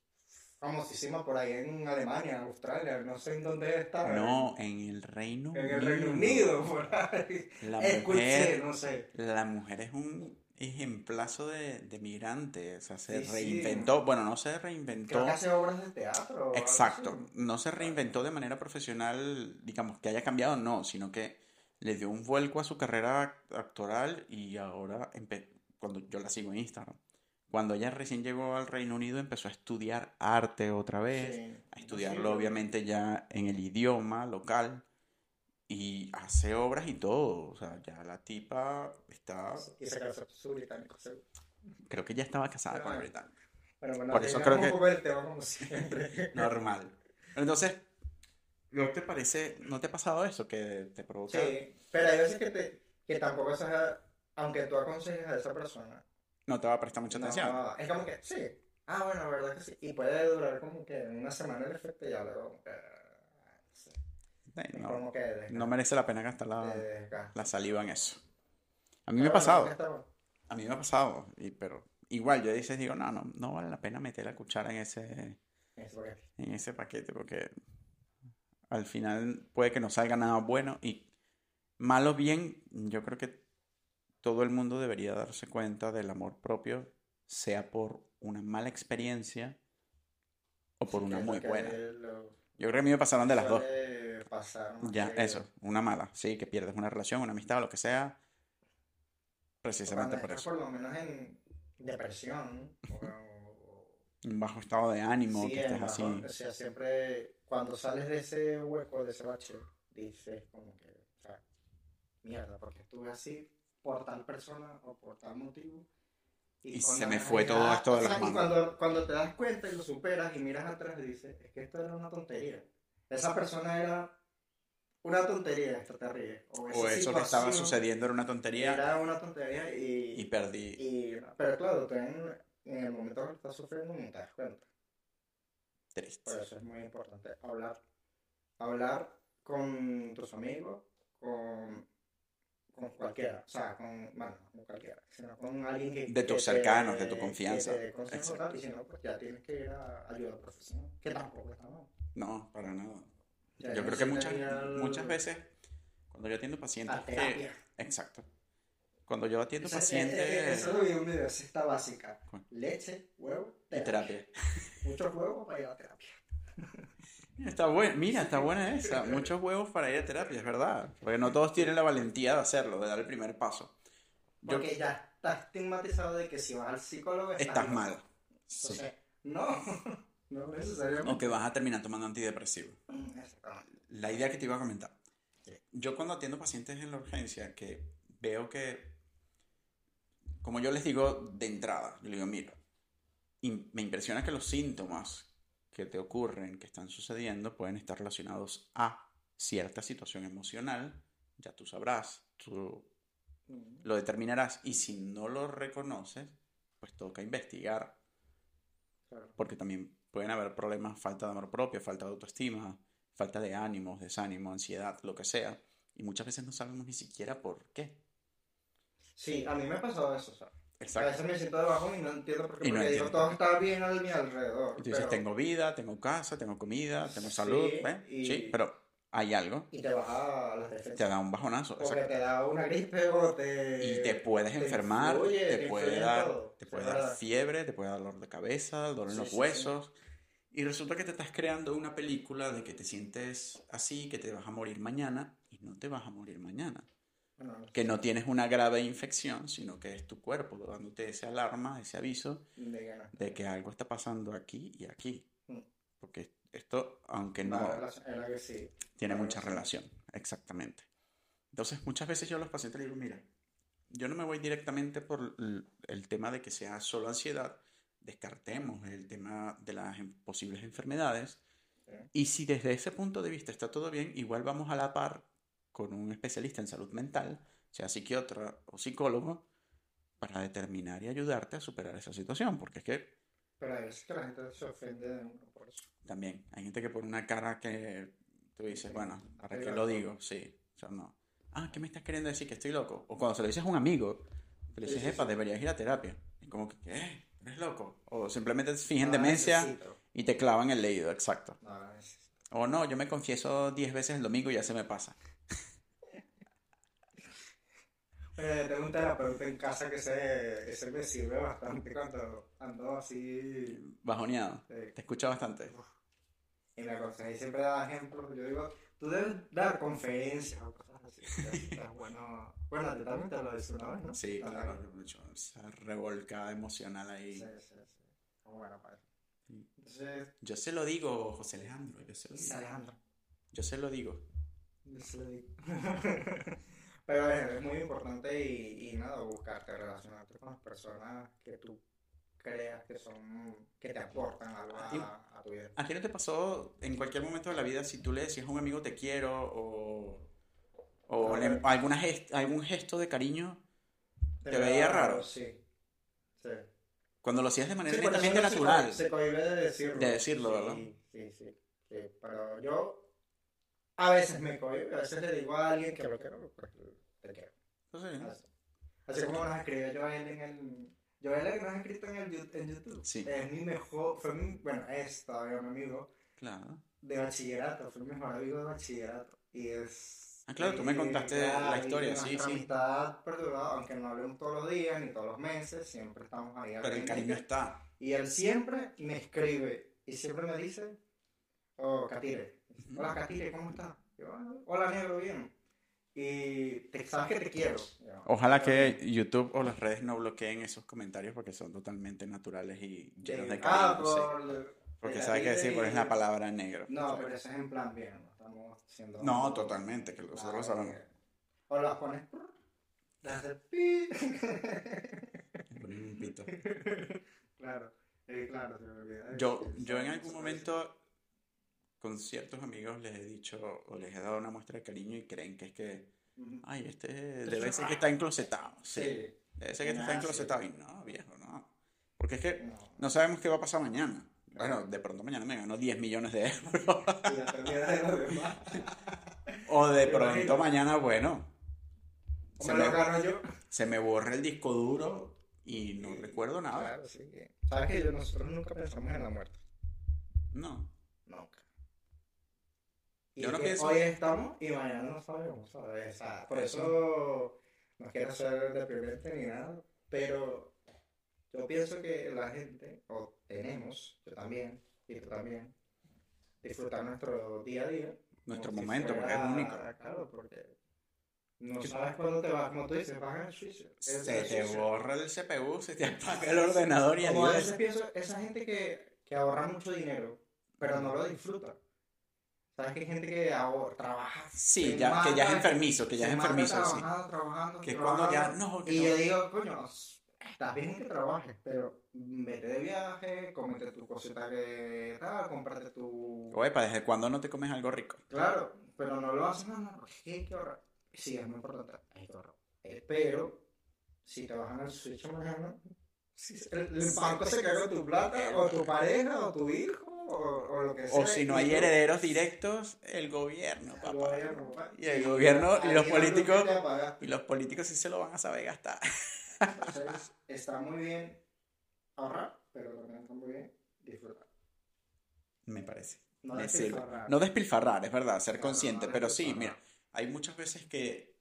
famosísima por ahí en Alemania, Australia, no sé en dónde está. No, en el Reino En el Reino Unido, Unido. por ahí. La Escuché, mujer, no sé. la mujer es un ejemplazo de, de migrante. O sea, se Sí, sí. reinventó. Bueno, no se Creo reinventó. que hace obras de teatro. Exacto. No se reinventó de manera profesional, digamos, que haya cambiado, no, sino que le dio un vuelco a su carrera actoral y ahora, cuando yo la sigo en Instagram, cuando ella recién llegó al Reino Unido empezó a estudiar arte otra vez, Sí. a estudiarlo obviamente ya en el idioma local y hace obras y todo, o sea, ya la tipa está, Y se casó su británico, seguro. creo que ya estaba casada con el Ah. británico. Bueno, bueno, Por eso creo que- un poco del tema como siempre. (laughs) Normal. Entonces, ¿no te parece, no te ha pasado eso que te provoca? Sí, pero hay veces que, te, que tampoco es, aunque tú aconsejes a esa persona, No te va a prestar mucha no, atención. es como que, sí, ah, bueno, la verdad que sí, y puede durar como que una semana el efecto y ya luego, como que, ah, no sé, Eh, es No, como que desgasta, no merece la pena gastar la, saliva en eso. A mí me ha pasado, a mí me ha pasado, y, pero igual yo dices, digo, no, no, no vale la pena meter la cuchara en ese, en ese paquete porque al final puede que no salga nada bueno y malo bien, yo creo que todo el mundo debería darse cuenta del amor propio, sea por una mala experiencia o por sí, una muy buena. lo- Yo creo que a mí me pasaron de las dos. Pasar Ya, eso, una mala, sí, que pierdes una relación, una amistad, lo que sea, precisamente por eso. por lo menos en depresión Un bajo estado de ánimo, Sí, que estés así. o sea, siempre cuando sales de ese hueco, de ese bache, dices como que, o sea, mierda, porque estuve así por tal persona o por tal motivo. Y se me fue todo esto de las y manos. cuando, cuando te das cuenta y lo superas y miras atrás y dices, es que esto era una tontería. Esa persona era una tontería, esto te ríes. O, O eso que estaba sucediendo era una tontería Era una tontería y, y perdí. y- pero claro, tú en, en el momento que estás sufriendo no te das cuenta. Triste. Por eso es muy importante hablar. Hablar con tus amigos, con, con cualquiera. O sea, con, bueno, no con cualquiera, sino con alguien que. De tus que cercanos, te- de tu confianza. Que te y si no, pues ya tienes que ir a ayuda profesional. Que tampoco está mal. No, para nada. Ya Yo creo que muchas, muchas veces, cuando yo atiendo pacientes A que... terapia. Exacto. Cuando yo atiendo Eso- eh, eh, pacientes Eso lo vi en un video, esa está básica. ¿Cuál? Leche, huevo, y terapia. terapia. (laughs) Muchos huevos para ir a terapia. (laughs) Está buena, mira, está buena esa. Muchos huevos para ir a terapia, es verdad. Porque no todos tienen la valentía de hacerlo, de dar el primer paso. Yo, Porque ya está estigmatizado de que si vas al psicólogo estás mal. Sí. No, (laughs) no necesariamente. O que vas a terminar tomando antidepresivo. Exactamente. La idea que te iba a comentar. Yo cuando atiendo pacientes en la urgencia, que veo que, como yo les digo de entrada, yo les digo, mira, me impresiona que los síntomas que te ocurren, que están sucediendo, pueden estar relacionados a cierta situación emocional, ya tú sabrás, tú Mm, lo determinarás, y si no lo reconoces, pues toca investigar, claro. porque también pueden haber problemas, falta de amor propio, falta de autoestima, falta de ánimos, desánimo, ansiedad, lo que sea, y muchas veces no sabemos ni siquiera por qué. Sí, a mí me ha pasado eso, o sea, A Exacto. veces me siento de bajón y no entiendo por qué. Y no porque digo, entiendo. todo está bien a mi alrededor. Y tú dices, pero- tengo vida, tengo casa, tengo comida, tengo Sí, salud, ¿ves? y- Sí, pero hay algo, Y te baja las defensas. te da un bajonazo. O que exacto. te da una gripe o te... Y te puedes te enfermar, influye, te te puede influye en dar, todo. te Sí, puede dar fiebre, te puede dar dolor de cabeza, dolor en Sí, los sí, sí. Y resulta que te estás creando una película de que te sientes así, que te vas a morir mañana, y no te vas a morir mañana. Que no tienes una grave infección, sino que es tu cuerpo dándote ese alarma, ese aviso de que no. de que algo está pasando aquí y aquí. Mm. Porque esto, aunque no... Relación- sí. Tiene mucha sí. relación, exactamente. Entonces, muchas veces yo a los pacientes les digo, mira, yo no me voy directamente por el tema de que sea solo ansiedad, descartemos el tema de las posibles enfermedades, Sí. y si desde ese punto de vista está todo bien, igual vamos a la par con un especialista en salud mental, sea psiquiatra o psicólogo, para determinar y ayudarte a superar esa situación, porque es que Pero hay veces que la gente se ofende de uno por eso. también hay gente que pone una cara que tú dices, bueno, ¿para qué lo digo? Sí, o sea, no. Ah, ¿qué me estás queriendo decir? Que estoy loco. O cuando se lo dices a un amigo, le dices, epa, sí. deberías ir a terapia. Y como que, ¿qué? ¿Eres loco? O simplemente fingen No demencia necesito. y te clavan el leído, exacto. No. O no, yo me confieso 10 veces el domingo y ya se me pasa. Tengo un terapeuta en casa que se, ese me sirve bastante cuando ando así. Bajoneado. Te escucha bastante. y me aconseja y siempre da ejemplos. Yo digo, tú debes dar conferencias o cosas así. Bueno. Bueno, ti también te lo decía una vez, ¿no? Sí, claro, mucho. Esa revolcada emocional ahí. Sí, sí, sí. Bueno para. Entonces, Yo se lo digo, José Alejandro, yo se lo digo. Alejandro. Yo se lo digo. Yo se lo digo. (laughs) Pero es, es muy importante y, y nada, buscarte, relacionarte con las personas que tú creas que son, que te aportan algo A a, a tu vida. ¿A ti no te pasó en cualquier momento de la vida si tú le decías a un amigo te quiero o, o A le- alguna gest- algún gesto de cariño Te ¿Te veía da- raro? Sí. Sí. cuando lo hacías de manera Sí, netamente natural? Se cohíbe de decirlo. De decirlo, Sí, ¿verdad? Sí, sí, sí. Pero yo a veces me cohíbo, a veces le digo a alguien que lo quiero, pues te quiero. Así, Así como nos escribió Joel en el... Joel que nos ha escrito en, el, en YouTube. Sí. Es mi mejor... Fue mi, bueno, es todavía mi amigo Claro. de bachillerato. Fue mi mejor amigo de bachillerato. Y es... Ah, claro, tú me y- contaste claro, la y historia, sí, nuestra sí. amistad perduró, aunque no hablemos todos los días ni todos los meses, siempre estamos ahí. Pero el cariño está. Y él siempre me escribe y siempre me dice, oh, Catire, hola Catire, ¿cómo estás? Yo, "Ah, hola negro, bien. Y te, sabes que te quiero. Ojalá que YouTube o las redes no bloqueen esos comentarios porque son totalmente naturales y llenos de Ah, cariño. por- Porque sabes que decir, pones y- la palabra negro. No, ¿sabes? pero eso es en plan bien, no estamos siendo... No, totalmente, que nosotros lo sabemos. O las pones... le haces pi. (laughs) Un pito. (laughs) claro, eh, claro, se me olvida. Yo, yo en algún momento con ciertos amigos les he dicho o les he dado una muestra de cariño y creen que es que, ay, este debe ser que está enclosetado. Sí, Sí. debe ser que está sí. enclosetado. Y no, viejo, no. Porque es que No. no sabemos qué va a pasar mañana. Bueno, de pronto mañana me gano 10 millones de euros. (laughs) O de pronto mañana, bueno, se me gano yo. se me borra el disco duro y no recuerdo nada. Claro, sí. ¿Sabes que nosotros nunca pensamos en la muerte? No. Nunca. Y Yo no que pienso- Hoy estamos y mañana no sabemos, ¿sabes? O sea, por eso no quiero ser deprimente ni nada, pero yo pienso que la gente, o tenemos, yo también, y tú también, disfrutar nuestro día a día. Nuestro si momento, porque es único. Claro, porque no sabes cuándo te vas, como tú dices, vas al suicio. Se te borra el CPU, se te apaga (laughs) el ordenador y Como a veces pienso, esa gente que, que ahorra mucho dinero, pero no lo disfruta. ¿Sabes que hay gente que ahorra, trabaja? Sí, ya, que ya es enfermizo, que ya es enfermizo, sí. Trabajando, trabajando, Que es cuando ya, trabajando. no, que Y no. yo digo, coño, está bien que trabajes, pero vete de viaje, cómete tu cosita que tal, cómprate tu... Oepa, ¿desde cuándo no te comes algo rico? Claro, pero no lo haces nada, porque hay que ahorrar. Sí, es muy importante, hay que ahorrar. Pero, si te bajan el switch mañana, si el, el banco se caga tu plata, o tu pareja, o tu hijo, o, o lo que sea. O si no hay herederos directos, el gobierno, el papá. gobierno, papá. Y el gobierno y los políticos-. Y los políticos sí se lo van a saber gastar. Entonces, está muy bien ahorrar, pero también está muy bien disfrutar. Me parece. No despilfarrar. No despilfarrar, es verdad, ser No, consciente, no pero sí, mira, hay muchas veces que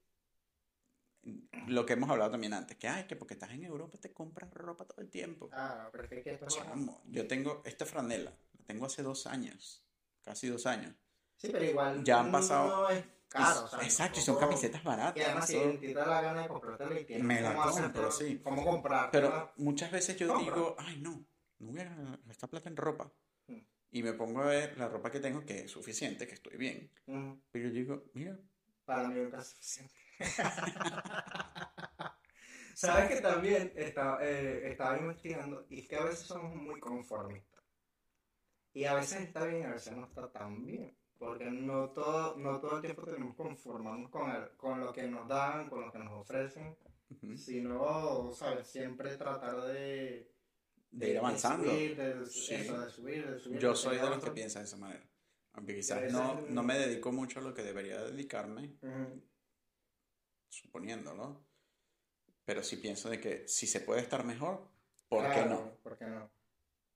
lo que hemos hablado también antes, que ay, que porque estás en Europa te compras ropa todo el tiempo. Ah, pero es que esto. Chamo, yo tengo esta franela, la tengo hace dos años, casi dos años. Sí, pero igual Ya han pasado- no es caro. Y- o sea, exacto, y son camisetas Y baratas. además, si todo. te da la gana de comprártela y tienes Me la compro, sí. cómo comprar. Pero muchas veces yo Compra. digo, ay, no, no voy a gastar plata en ropa. Mm. Y me pongo a ver la ropa que tengo, que es suficiente, que estoy bien. Mm, Pero yo digo, mira, Para mí nunca es suficiente. (laughs) Sabes que también estaba, eh, estaba investigando y es que a veces somos muy conformistas. Y a veces está bien a veces no está tan bien. Porque no todo, no todo el tiempo tenemos que conformarnos con, el- con lo que nos dan, con lo que nos ofrecen, ujú, sino, ¿sabes? Siempre tratar de, de ir avanzando. subir, de, Sí. eso, de subir, de subir. Yo de soy de los que otro- piensa de esa manera. Aunque quizás no, no me dedico mucho a lo que debería dedicarme, Ujú. Suponiendo, ¿no? Pero sí pienso de que si se puede estar mejor, ¿por qué Claro, no? ¿Por qué no?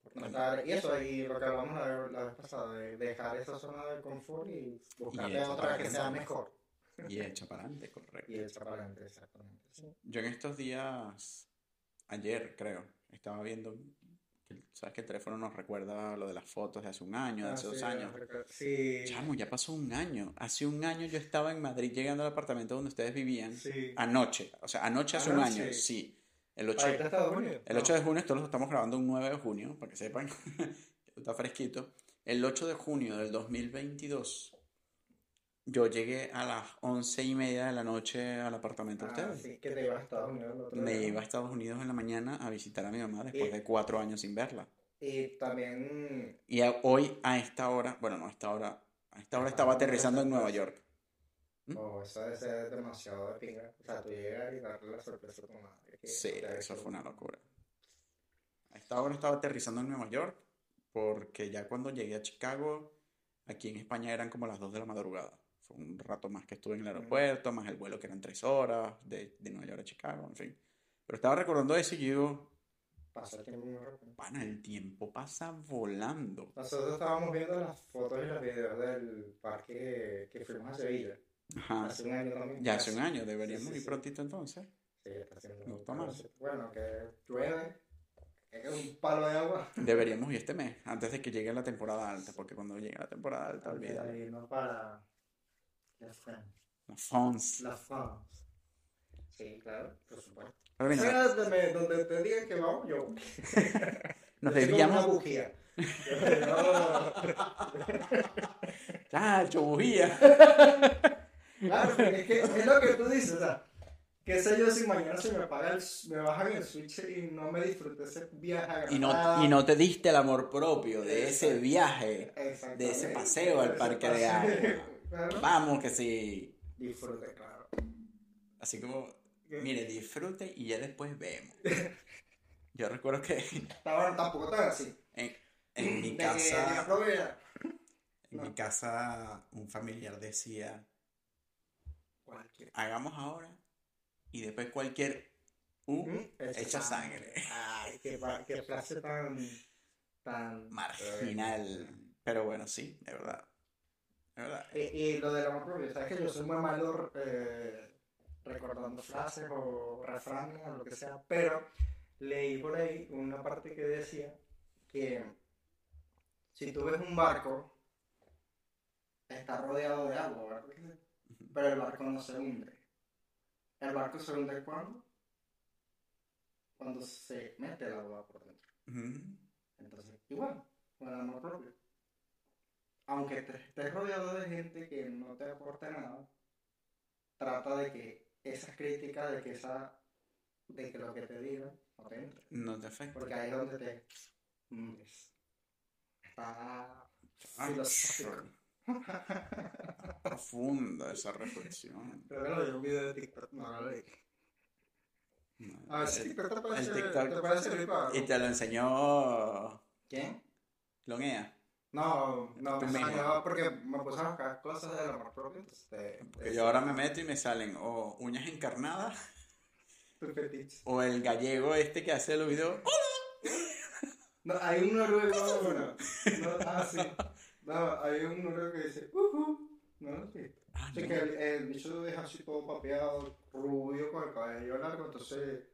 Por no y eso, y lo que hablamos la, la vez pasada, de dejar esa zona de confort y buscarte eso otra que sea mejor. Y echa para adelante, correcto. Y echar para adelante, exactamente. Sí. Yo en estos días, ayer creo, estaba viendo, sabes que el teléfono nos recuerda lo de las fotos de hace un año, de Ah, hace dos sí, años. Sí. Chamo, ya pasó un año. Hace un año yo estaba en Madrid llegando al apartamento donde ustedes vivían. Sí. Anoche, o sea, anoche hace un año, sí. El 8, ¿Para irte a Estados Unidos? el 8 de junio, esto lo estamos grabando un 9 de junio, para que sepan, (laughs) está fresquito. El 8 de junio del 2022, yo llegué a las once y media de la noche al apartamento de Ah, ustedes. que te ibas a Estados Unidos el otro Me día. iba a Estados Unidos en la mañana a visitar a mi mamá después Y- de cuatro años sin verla. Y también... Y a- hoy a esta hora, bueno, no a esta hora, a esta hora estaba aterrizando en Nueva York. ¿Mm? Oh, eso debe ser demasiado de pinga. O sea, tú llegas y darle la sorpresa a tu madre. que Sí, eso fue una un- locura. A esta hora estaba aterrizando en Nueva York porque ya cuando llegué a Chicago, aquí en España eran como las 2 de la madrugada. Fue un rato más que estuve en el aeropuerto, más el vuelo que eran 3 horas de, de Nueva York a Chicago, en fin. Pero estaba recordando eso y yo digo, Pasa el tiempo muy rápido. pana, el tiempo pasa volando. Nosotros estábamos viendo las fotos y los videos del parque que fuimos a Sevilla. Ajá. Hace un año también. Ya hace un año, deberíamos Sí, sí, ir sí. prontito entonces. Sí, está haciendo No está calor. mal. Bueno, que llueve, es un palo de agua. (laughs) Deberíamos ir este mes, antes de que llegue la temporada alta, porque cuando llegue la temporada alta, no para la France. La France. La France. Sí, claro, por supuesto. Sea donde, donde te digan que vamos, yo. (laughs) nos como una desviamos. bujía. (laughs) ¡Chacho, bujía! (laughs) Claro, porque es que es lo que tú dices, o sea, qué sé yo si mañana se me apaga el, me bajan el switch y no me disfruté ese viaje a Y no, y no te diste el amor propio de ese viaje, de ese paseo al parque de agua. Claro. Vamos que sí. Disfrute, claro. Así como, mire, disfrute y ya después vemos. (laughs) Yo recuerdo que Estaba tampoco tan así. en, en mi casa, en mi casa, un familiar decía, Cualquier. hagamos ahora y después cualquier U ¿Mm? echa sangre. Ay, qué, qué frase tan. tan. Marginal. Pero bueno, sí, de verdad. Verdad. Y, y lo del amor propio, sabes que yo soy muy malo eh, recordando frases o refranes o lo que sea, pero leí por ahí una parte que decía que si tú ves un barco, está rodeado de agua, ¿verdad? Pero el barco no se hunde. ¿El barco se hunde cuando? Cuando se mete el agua por dentro. Entonces, igual, con el amor propio. Aunque te estés rodeado de gente que no te aporte nada, trata de que esas críticas, de que esa, de que lo que te digan, no te entre. No te afecta. Porque ahí es donde te hundes. Está Ah, filosófico. (laughs) Profunda esa reflexión. Creo que lo vi un video de TikTok, no lo leí. No, A ver si el- TikTok te el TikTok- te puede servir para Y te lo enseñó ¿Quién? Clonea. No, no, mismo. salió porque me puse a buscar cosas del amor propio, entonces te- Porque te- yo ahora me meto y me salen o uñas encarnadas (laughs) Tu fetiche. O el gallego este que hace los videos. (laughs) No, hay un noruego, bueno, no, ah, sí. No, hay un noruego que dice, uhu. No, sí. Ah, Sí, no. que el, el bicho es así todo papeado, rubio, con el cabello largo, entonces.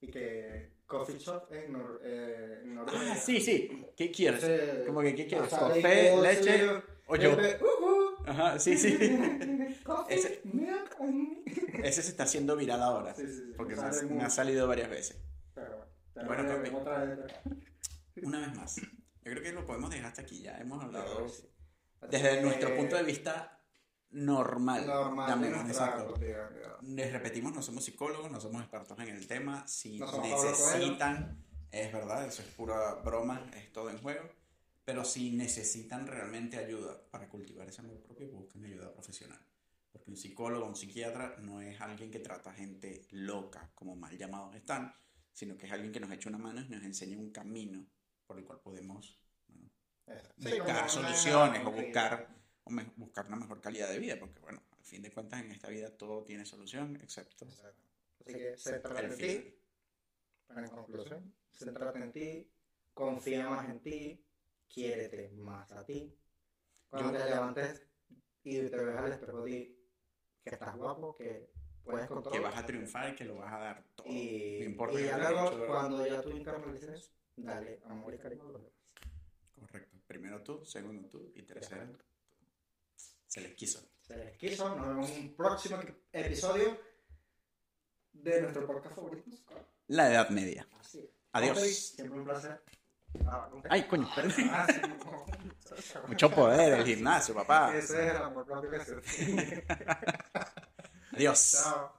Y que coffee shop en, Nor eh, Noruega. Ah, sí, sí. ¿Qué quieres? Entonces, Como que, ¿qué quieres? ¿Café, leche o yo? después, uhu. Ajá, sí, sí. (laughs) Coffee, Ese- milk, and- Ese se está haciendo viral ahora. Sí, sí, sí, Porque me ha, me mucho. ha salido varias veces. Pero bueno, otra vez. Una vez más. Yo creo que lo podemos dejar hasta aquí. Ya hemos hablado Sí. desde Así nuestro punto de vista normal. normal, de nuestra exacto. Les repetimos, no somos psicólogos, no somos expertos en el tema. Si No necesitan, es verdad, eso es pura broma, es todo en juego. Pero si necesitan realmente ayuda para cultivar ese amor propio, busquen ayuda profesional. Porque un psicólogo, un psiquiatra, no es alguien que trata a gente loca, como mal llamados están, sino que es alguien que nos echa una mano y nos enseña un camino por el cual podemos bueno, Eso. Sí, buscar soluciones o buscar, o buscar una mejor calidad de vida, porque bueno, al fin de cuentas en esta vida todo tiene solución, excepto Exacto. Así que el en ti. Pero en conclusión, céntrate en ti, confía más en ti, quiérete más a ti. Cuando Yo- te levantes y te ves al espejo, di que estás guapo, que puedes con todo. que vas a triunfar y que lo vas a dar todo. y, no importa y ya luego, hecho, cuando ya tú internalices dale amor y cariño a los demás. Correcto. Primero tú, segundo tú y tercero tú. Se les quiso. Se les quiso, nos vemos en un próximo episodio de nuestro podcast favorito. La Edad Media. Así es. Adiós. Siempre un placer. Ah, Ay, coño. Ah, sí, no. (laughs) Mucho poder el gimnasio, papá. Ese es el amor propio que se tiene. Adiós. Chao.